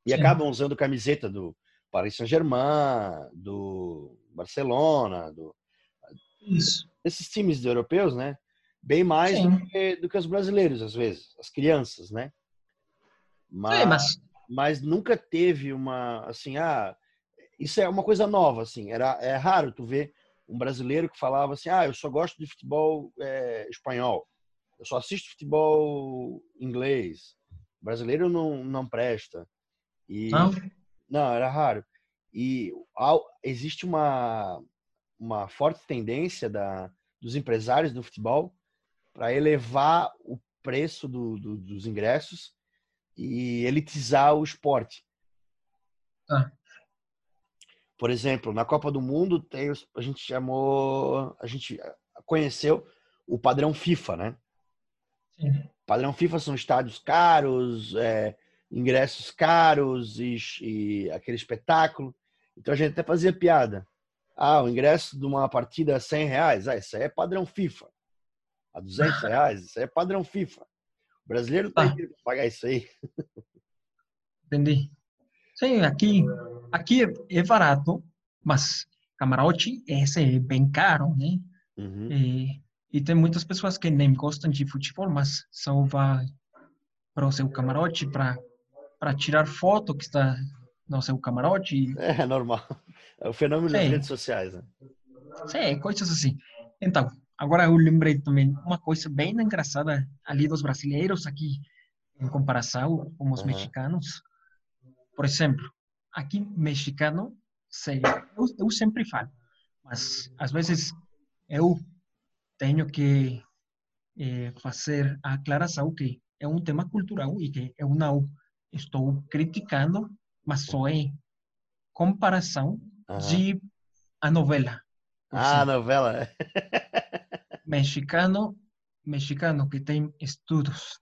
e Sim. acabam usando camiseta do Paris Saint-Germain, do Barcelona, do, Isso. esses times europeus, né? Bem mais do que, do que os brasileiros, às vezes, as crianças, né? É, mas mas nunca teve uma assim ah isso é uma coisa nova assim era é raro tu ver um brasileiro que falava assim ah eu só gosto de futebol é, espanhol eu só assisto futebol inglês brasileiro não não presta e não, não era raro e ao- existe uma uma forte tendência da dos empresários do futebol para elevar o preço do- do- dos ingressos e elitizar o esporte. Ah. Por exemplo, na Copa do Mundo tem a gente chamou, a gente conheceu o padrão FIFA, né? sim. Padrão FIFA são estádios caros, é, ingressos caros e, e aquele espetáculo. Então a gente até fazia piada. Ah, o ingresso de uma partida é 100 reais. Ah, isso aí é padrão FIFA. A 200 reais, isso aí é padrão FIFA. O brasileiro tem Ah. dinheiro pra pagar isso aí. Entendi. Sim, aqui, aqui é barato, mas camarote esse é bem caro, né? Uhum. E, e tem muitas pessoas que nem gostam de futebol, mas só vai para o seu camarote para para tirar foto que está no seu camarote. e- É normal. É o fenômeno das redes sociais, né? Sim, coisas assim. Então, agora eu lembrei também uma coisa bem engraçada ali dos brasileiros aqui, em comparação com os Aham. mexicanos. Por exemplo, aqui mexicano, sério, eu, eu sempre falo, mas às vezes eu tenho que eh, fazer a aclaração que é um tema cultural e que eu não estou criticando, mas só em comparação Aham. de a novela. Ah, a novela. mexicano, mexicano que tem estudos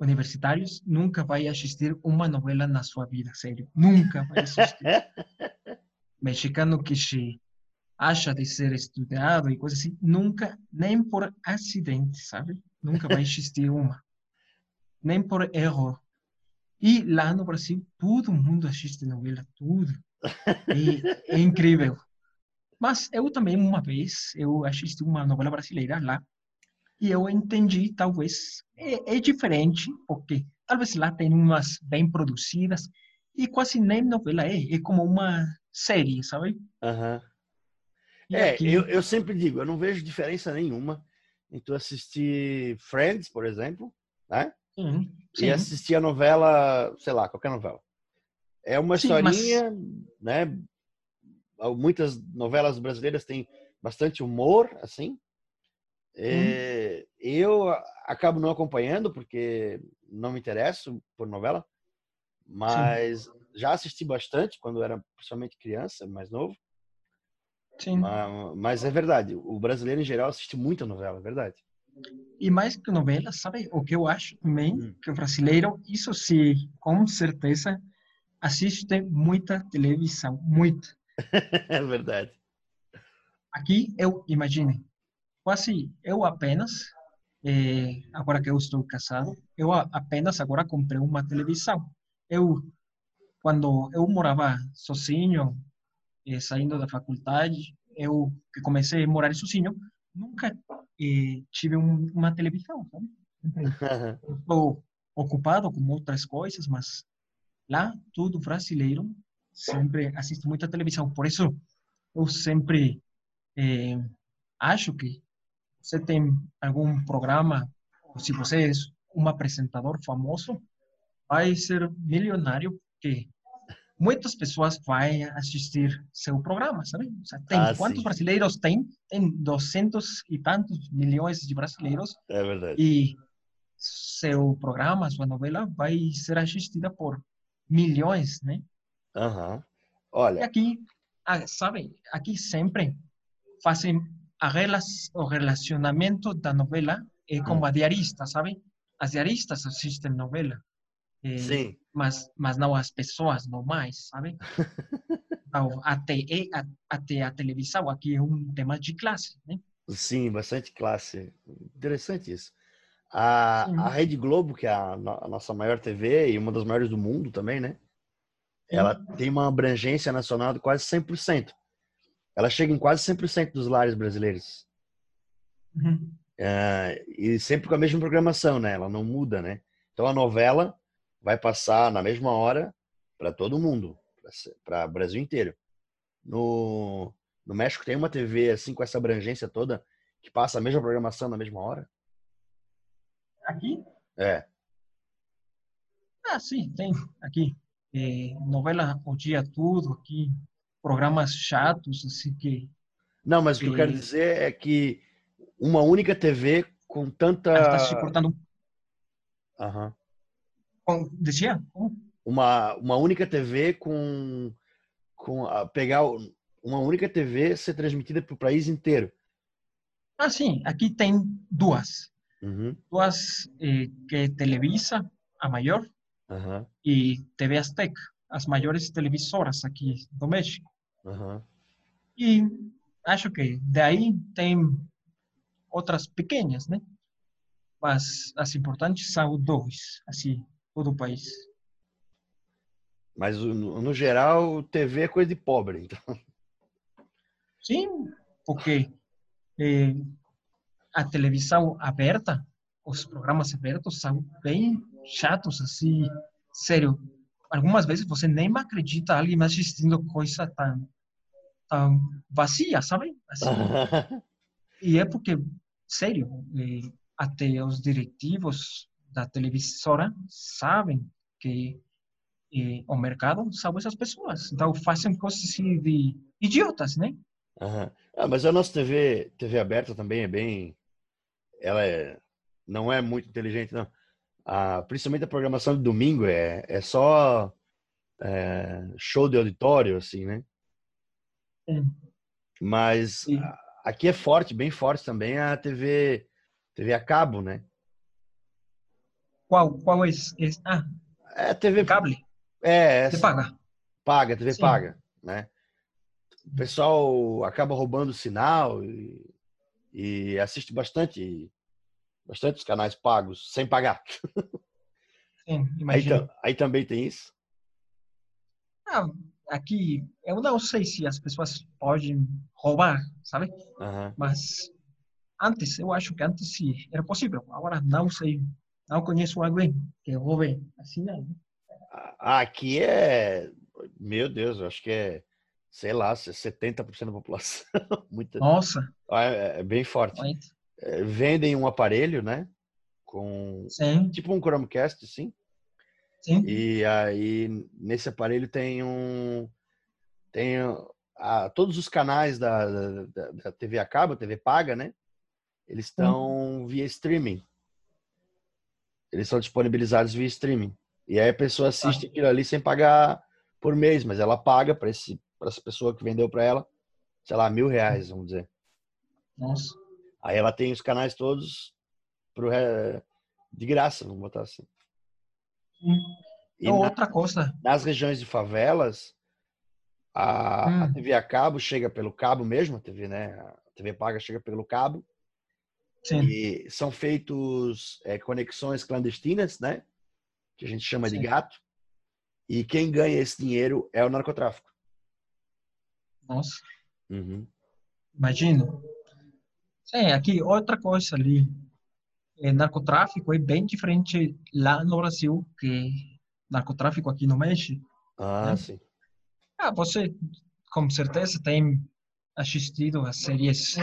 universitários nunca vai assistir uma novela na sua vida, sério, nunca vai assistir. mexicano que se acha de ser estudado e coisas assim, nunca, nem por acidente, sabe? Nunca vai assistir uma, nem por erro. E lá no Brasil, todo mundo assiste novela, tudo. E é incrível. Mas eu também, uma vez, eu assisti uma novela brasileira lá e eu entendi, talvez, é, é diferente, porque talvez lá tem umas bem produzidas e quase nem novela é, é como uma série, sabe? E É, aqui- eu, eu sempre digo, eu não vejo diferença nenhuma em tu assistir Friends, por exemplo, né? Sim, E assistir a novela, sei lá, qualquer novela. É uma Sim, mas- historinha, né? muitas novelas brasileiras têm bastante humor, assim. É, eu acabo não acompanhando porque não me interesso por novela, mas Sim. já assisti bastante quando era principalmente criança, mais novo. Sim. Mas, mas, é verdade, o brasileiro em geral assiste muita novela, é verdade. E mais que novela, sabe o que eu acho também? Hum. Que o brasileiro, isso sim, com certeza, assiste muita televisão, muito. é verdade. Aqui, eu, imagine, quase eu apenas, eh, agora que eu estou casado, eu apenas agora comprei uma televisão. Eu, quando eu morava sozinho, eh, saindo da faculdade, eu que comecei a morar sozinho, nunca eh, tive um, uma televisão, sabe? Estou ocupado com outras coisas, mas lá tudo brasileiro sempre assisto muita televisão. Por isso eu sempre eh, acho que você tem algum programa, ou se você é um apresentador famoso, vai ser milionário porque muitas pessoas vão assistir seu programa, sabe? O sea, tem, ah, quantos sim. brasileiros tem? Tem 200 e tantos milhões de brasileiros. É verdade. E seu programa, sua novela vai ser assistida por milhões, né? Aham. Uhum. Olha. E aqui, ah, sabe, aqui sempre fazem o relacionamento da novela é como a diarista, sabe? As diaristas assistem novela. É, Sim. Mas, mas não as pessoas normais, sabe? então, até, até a televisão aqui é um tema de classe, né? Sim, bastante classe. Interessante isso. A, a Rede Globo, que é a, a, nossa maior TV e uma das maiores do mundo também, né? Ela tem uma abrangência nacional de quase 100% ela chega em quase 100% dos lares brasileiros. Uhum. É, e sempre com a mesma programação, né? Ela não muda, né? Então a novela vai passar na mesma hora para todo mundo, para o Brasil inteiro. No, no México tem uma TV assim com essa abrangência toda que passa a mesma programação na mesma hora? Aqui? É. Ah, sim, tem aqui. É, novela o dia todo aqui programas chatos, assim que. Não, mas o que eu quero dizer é que uma única TV com tanta. Está se cortando. Aham. Com, dizia? Uma, uma única TV com. com a, pegar uma única TV ser transmitida para o país inteiro. Ah, sim. Aqui tem duas. Uhum. Duas eh, que Televisa, a maior, uhum. e TV Azteca as maiores televisoras aqui do México. Uhum. E acho que daí tem outras pequenas, né? Mas as importantes são dois, assim, todo o país. Mas no, no geral, TV é coisa de pobre, então. Sim, porque eh, a televisão aberta, os programas abertos são bem chatos, assim, sério algumas vezes você nem acredita alguém assistindo coisa tão, tão vazia, sabe? Assim. e é porque, sério, eh, até os diretivos da televisora sabem que eh, o mercado são essas pessoas. Então fazem coisas assim de idiotas, né? Uhum. Ah, mas a nossa TV, TV aberta também é bem. Ela é, não é muito inteligente, não a, principalmente a programação de domingo é, é só é, show de auditório, assim, né? Mas a, aqui é forte, bem forte também a TV, TV a cabo, né? Qual, qual é esse? Ah, é TV cable. É, essa, paga. Paga, TV Sim. paga, né? O pessoal acaba roubando o sinal e, e assiste bastante bastante canais pagos sem pagar. Sim, imagina. Aí, aí, também tem isso? Ah, aqui, eu não sei se as pessoas podem roubar, sabe? Uhum. Mas antes, eu acho que antes sim, era possível. Agora não sei, não conheço alguém que roube assim, né? Aqui é, meu Deus, eu acho que é, sei lá, 70% da população. Muita... Nossa! É, é bem forte. É, vendem um aparelho, né? Com Sim. tipo um Chromecast, sim. Sim. E aí nesse aparelho tem um tem a, todos os canais da, da, da, TV a cabo, TV paga, né? Eles estão via streaming. Eles são disponibilizados via streaming. E aí a pessoa assiste aquilo ali sem pagar por mês, mas ela paga para essa pessoa que vendeu para ela, sei lá, mil reais, vamos dizer. Nossa. Aí ela tem os canais todos pro, de graça, vamos botar assim. Sim. E então, outra coisa. Nas regiões de favelas, a, hum. a, TV a cabo chega pelo cabo mesmo, a TV, né? A TV paga chega pelo cabo. Sim. E são feitos é, conexões clandestinas, né? Que a gente chama Sim. de gato. E quem ganha esse dinheiro é o narcotráfico. Nossa. Uhum. Imagina. Sim, aqui outra coisa ali. É, narcotráfico é bem diferente lá no Brasil que narcotráfico aqui no México. Ah, né? sim. Ah, você com certeza tem assistido as séries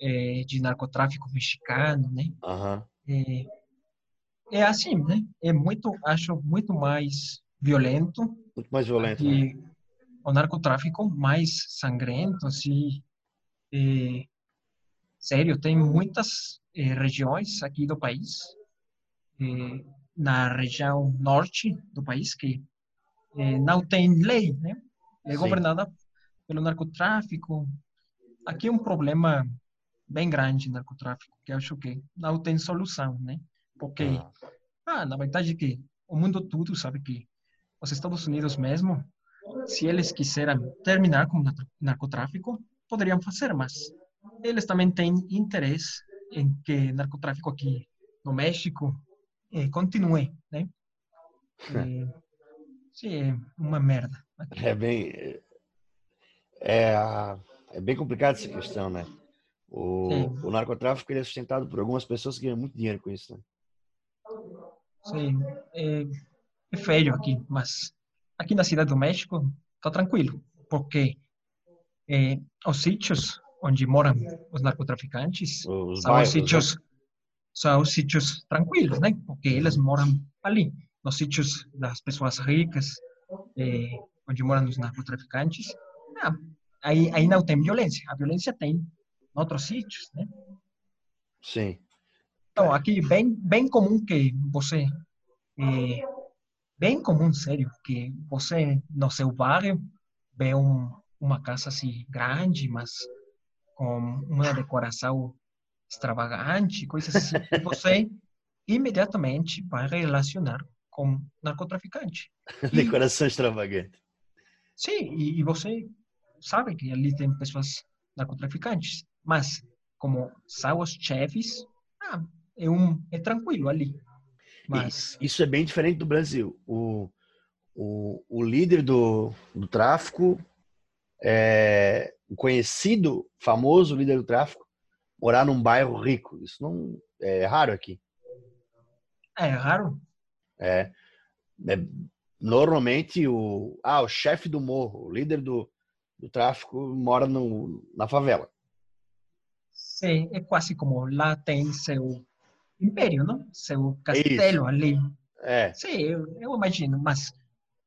é, de narcotráfico mexicano, né? Uhum. É, é, assim, né? É muito, acho muito mais violento. Muito mais violento. E né? o narcotráfico mais sangrento, assim. É, sério, tem muitas é, regiões aqui do país é, na região norte do país que eh, não tem lei, né? É Sim. governada pelo narcotráfico. Aqui é um problema bem grande narcotráfico, que acho que não tem solução, né? Porque, ah. ah, na verdade que o mundo todo sabe que os Estados Unidos mesmo, se eles quiserem terminar com o narcotráfico, poderiam fazer, mas eles também têm interesse em que narcotráfico aqui no México eh, continue, né? Eh, sim, é uma merda. É bem, é, é bem complicado essa questão, né? O, o narcotráfico ele é sustentado por algumas pessoas que ganham muito dinheiro com isso, né? Sim, é, é feio aqui, mas aqui na cidade do México tá tranquilo, porque é, os sítios onde moram os narcotraficantes os são bairros, os sítios né? são os sítios tranquilos, né? Porque eles moram ali, nos sítios das pessoas ricas, eh, onde moram os narcotraficantes. Ah, aí, aí não tem violência. A violência tem em outros sítios, né? Sim. Então, aqui bem bem comum que você eh, bem comum, sério, que você no seu bairro vê um, uma casa assim grande, mas com uma decoração extravagante, coisas assim, você imediatamente vai relacionar com narcotraficante. Decoração extravagante. Sim, e, e, você sabe que ali tem pessoas narcotraficantes, mas como são os chefes, ah, é, um, é tranquilo ali. Mas... Isso é bem diferente do Brasil. O, o, o líder do, do tráfico, é, o conhecido, famoso líder do tráfico, morar num bairro rico. Isso não é raro aqui. É raro? É, é normalmente o ah, o chefe do morro, o líder do, do tráfico mora no, na favela. Sim, é quase como lá tem seu império, não? Seu castelo Isso. ali. É. Sim, eu, eu imagino, mas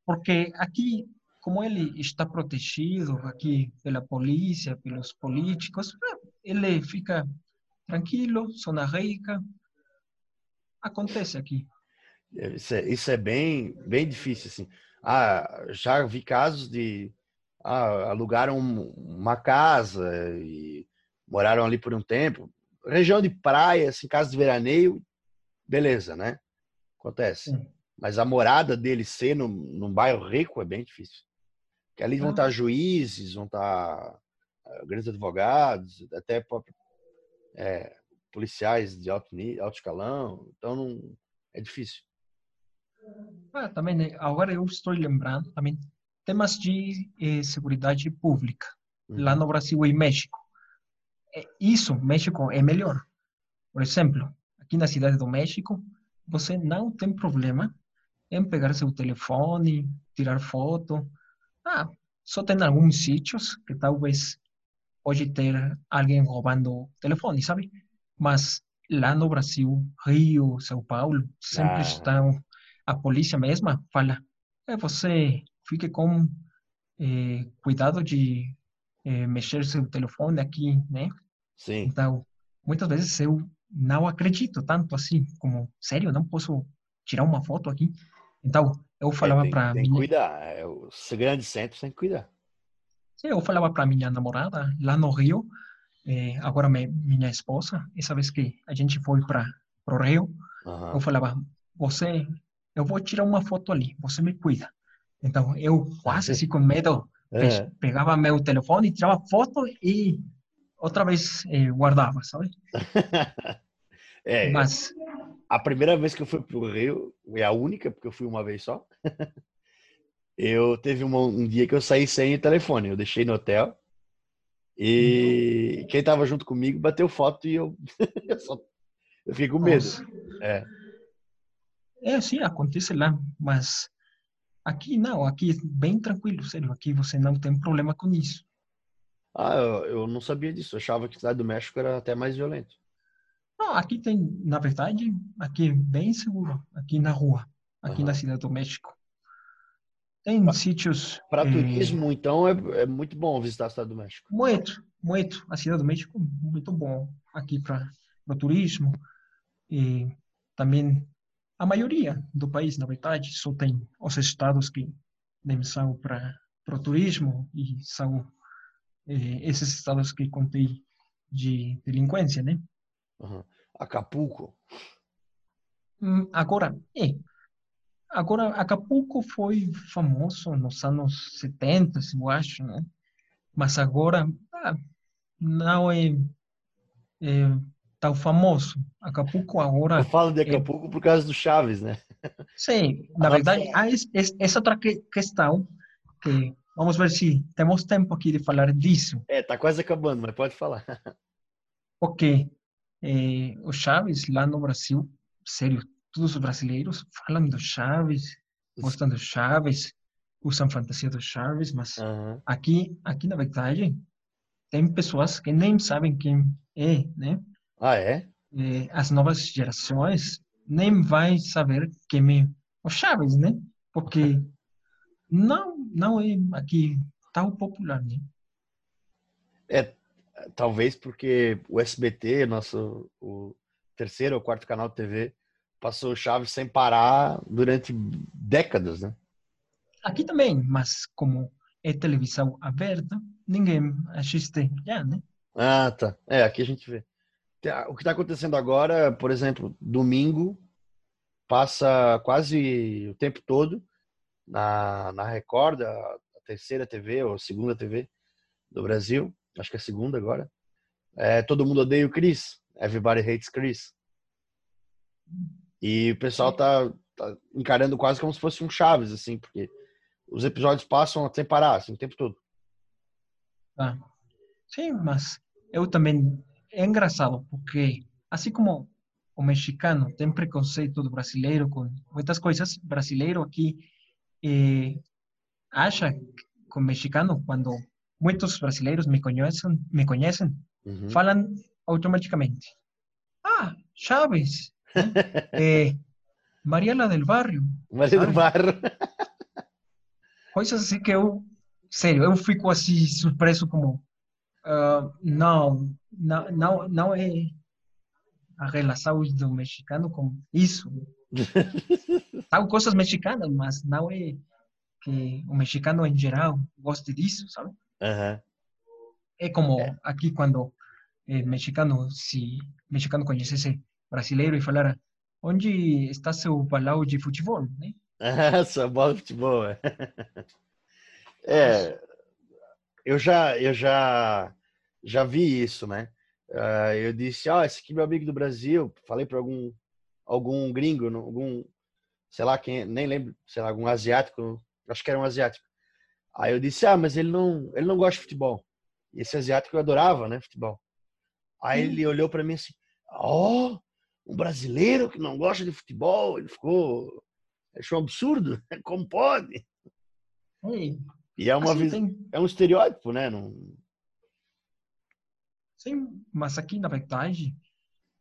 porque aqui como ele está protegido aqui pela polícia, pelos políticos, ele fica tranquilo, zona rica. Acontece aqui. Isso é, isso é bem, bem difícil, assim. Ah, já vi casos de ah, alugaram uma casa e moraram ali por um tempo. Região de praia, assim, casa de veraneio, beleza, né? Acontece. Sim. Mas a morada dele ser num, num bairro rico é bem difícil. Que ali vão estar juízes, vão estar eh, grandes advogados, até é, policiais de alto, alto escalão. Então, não, é difícil. Ah, também, né? agora eu estou lembrando também temas de eh, segurança pública uhum. lá no Brasil e México. É, isso, México é melhor. Por exemplo, aqui na cidade do México, você não tem problema em pegar seu telefone, tirar foto, ah, só tem alguns sítios que talvez pode ter alguém roubando telefone, sabe? Mas lá no Brasil, Rio, São Paulo, sempre ah. estão a polícia mesma fala, é, você fique com é, cuidado de é, mexer seu telefone aqui, né? Sim. Então, muitas vezes eu não acredito tanto assim, como, sério, não posso tirar uma foto aqui. Então, eu falava é, para Tem que cuidar. É, os grandes centros tem que cuidar. Sim, eu falava para minha namorada lá no Rio, é, agora minha esposa, essa vez que a gente foi para o Rio, uhum. eu falava, você, eu vou tirar uma foto ali, você me cuida. Então, eu quase assim com medo, é. pegava meu telefone, tirava foto e outra vez eh, guardava, sabe? é, Mas a primeira vez que eu fui para o Rio, é a única, porque eu fui uma vez só. eu teve um, um dia que eu saí sem o telefone, eu deixei no hotel. E quem tava junto comigo bateu foto e eu, eu, só, eu fiquei com medo. É. é, sim, acontece lá, mas aqui não, aqui é bem tranquilo, sério, aqui você não tem problema com isso. Ah, eu, eu não sabia disso. Eu achava que a cidade do México era até mais violento. Não, aqui tem, na verdade, aqui é bem seguro, aqui na rua, aqui uhum. na cidade do México. Tem pra, sítios. Para é... turismo, então, é, é muito bom visitar a cidade do México. Muito, muito. A cidade do México é muito bom aqui para o turismo. E também a maioria do país, na verdade, só tem os estados que nem são para o turismo e são eh, esses estados que contei de delinquência, né? Uhum. Acapulco. Hum, agora, é. Agora, Acapulco foi famoso nos anos 70, eu acho, né? Mas agora ah, não é, é, tão famoso. Acapulco agora... Eu falo de Acapulco é... por causa do Chaves, né? Sim, na verdade, há essa outra questão que Vamos ver se temos tempo aqui de falar disso. É, tá quase acabando, mas pode falar. Ok. É, o Chaves, lá no Brasil, sério, todos os brasileiros falam do Chaves, gostam do Chaves, usam fantasia do Chaves, mas uhum. aqui, aqui na verdade, tem pessoas que nem sabem quem é, né? Ah, é? é as novas gerações nem vai saber quem é o Chaves, né? Porque não, não é aqui tão popular, né? É, talvez porque o SBT, nosso o terceiro ou quarto canal de TV, passou Chaves sem parar durante décadas, né? Aqui também, mas como é televisão aberta, ninguém assiste já, né? Ah, tá. É, aqui a gente vê. O que está acontecendo agora, por exemplo, domingo passa quase o tempo todo na, na Record, a, terceira TV ou a segunda TV do Brasil, acho que é a segunda agora. É, todo mundo odeia o Chris. Everybody hates Chris. E o pessoal tá, tá, encarando quase como se fosse um Chaves, assim, porque os episódios passam sem parar, assim, o tempo todo. Ah, sim, mas eu também. É engraçado, porque assim como o mexicano tem preconceito do brasileiro com muitas coisas, brasileiro aqui eh, acha com mexicano, quando muitos brasileiros me conhecem, me conhecem falam automaticamente: Ah, Chaves, eh, Mariela del Barrio. Maria del Barrio. Coisas assim que eu, sério, eu fico assim surpreso como, uh, não, não, não, não é a relação do mexicano com isso. São coisas mexicanas, mas não é que o mexicano em geral goste disso, sabe? Uhum. É como é. aqui quando é, mexicano, se mexicano conhecesse brasileiro e falara onde está seu balão de futebol, né? Ah, sua bola de futebol. É. é, eu já, eu já, já vi isso, né? Uh, eu disse, ah, esse aqui é meu amigo do Brasil. Falei para algum, algum gringo, algum, sei lá quem, nem lembro, sei lá, algum asiático, acho que era um asiático. Aí eu disse, ah, mas ele não, ele não gosta de futebol. E esse asiático eu adorava, né, futebol. Aí ele olhou para mim assim, ó, oh, um brasileiro que não gosta de futebol, ele ficou, achou um absurdo, como pode? E é uma assim, tem... é um estereótipo, né? Não... Sim, mas aqui na verdade,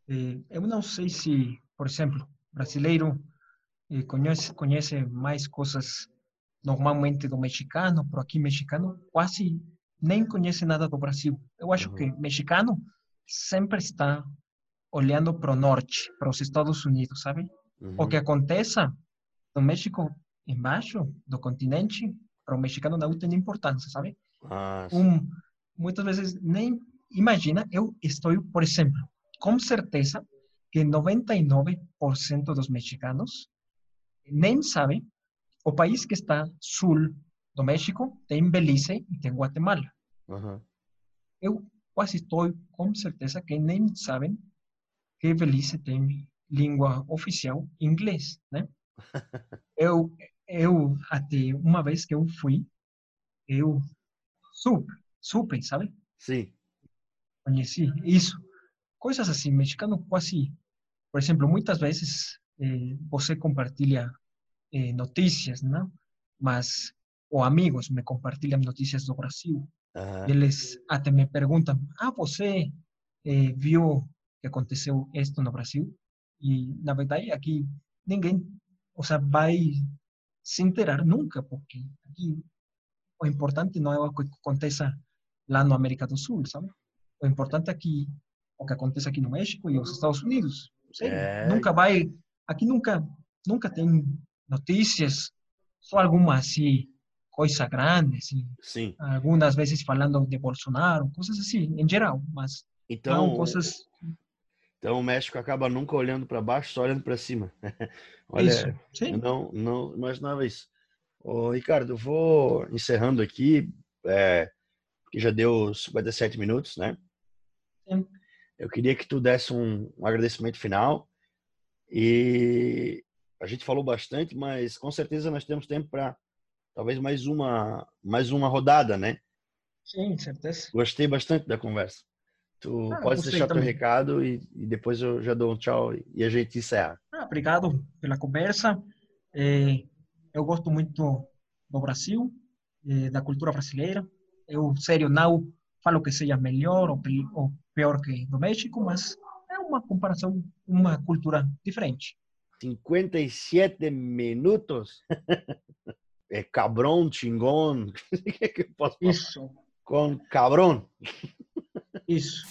eh, eu não sei se, por exemplo, brasileiro eh, conhece conhece mais coisas normalmente do mexicano, por aqui mexicano quase nem conhece nada do Brasil. Eu acho uhum. que mexicano sempre está olhando para o norte, para os Estados Unidos, sabe? Uhum. O que aconteça no México embaixo do continente, para o mexicano não tem importância, sabe? Ah, um, muitas vezes nem imagina, eu estou, por exemplo, com certeza que 99% dos mexicanos nem sabem o país que está sul do México tem Belize e tem Guatemala. Uhum. Eu quase estou com certeza que nem sabem que Belize tem língua oficial inglês, né? eu, eu, até uma vez que eu fui, eu supe, supe, sabe? Sim. Conheci isso. Coisas assim, mexicano quase, por exemplo, muitas vezes eh, você compartilha eh, notícias, não? Mas, ou amigos me compartilham notícias do Brasil. Uhum. Eles até me perguntam, ah, você eh, viu que aconteceu isto no Brasil? E, na verdade, aqui ninguém, ou seja, vai se enterar nunca, porque aqui o importante não é o que aconteça lá no América do Sul, sabe? O importante é que o que acontece aqui no México e os Estados Unidos. É... Nunca vai, aqui nunca, nunca tem notícias, só alguma assim coisa grande, assim. Sim. Algumas vezes falando de Bolsonaro, coisas assim, em geral, mas então, coisas então o México acaba nunca olhando para baixo, só olhando para cima. Olha, isso, sim. não, não imaginava isso. Ô, Ricardo, eu vou encerrando aqui, é, que já deu 57 minutos, né? Sim. Eu queria que tu desse um, um agradecimento final e a gente falou bastante, mas com certeza nós temos tempo para talvez mais uma mais uma rodada, né? Sim, certeza. Gostei bastante da conversa. Tu ah, pode deixar também. teu recado e, e, depois eu já dou um tchau e a gente encerra. Ah, obrigado pela conversa. É, eu gosto muito do Brasil, é, da cultura brasileira. Eu, sério, não falo que seja melhor ou, ou pior que do México, mas é uma comparação, uma cultura diferente. 57 minutos? é cabrão, chingón. Isso. Com cabrão. Isso.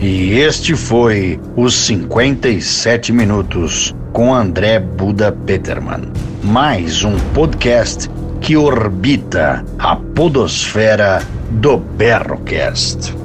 E este foi os 57 minutos com André Buda Peterman. Mais um podcast que orbita a podosfera do Berrocast.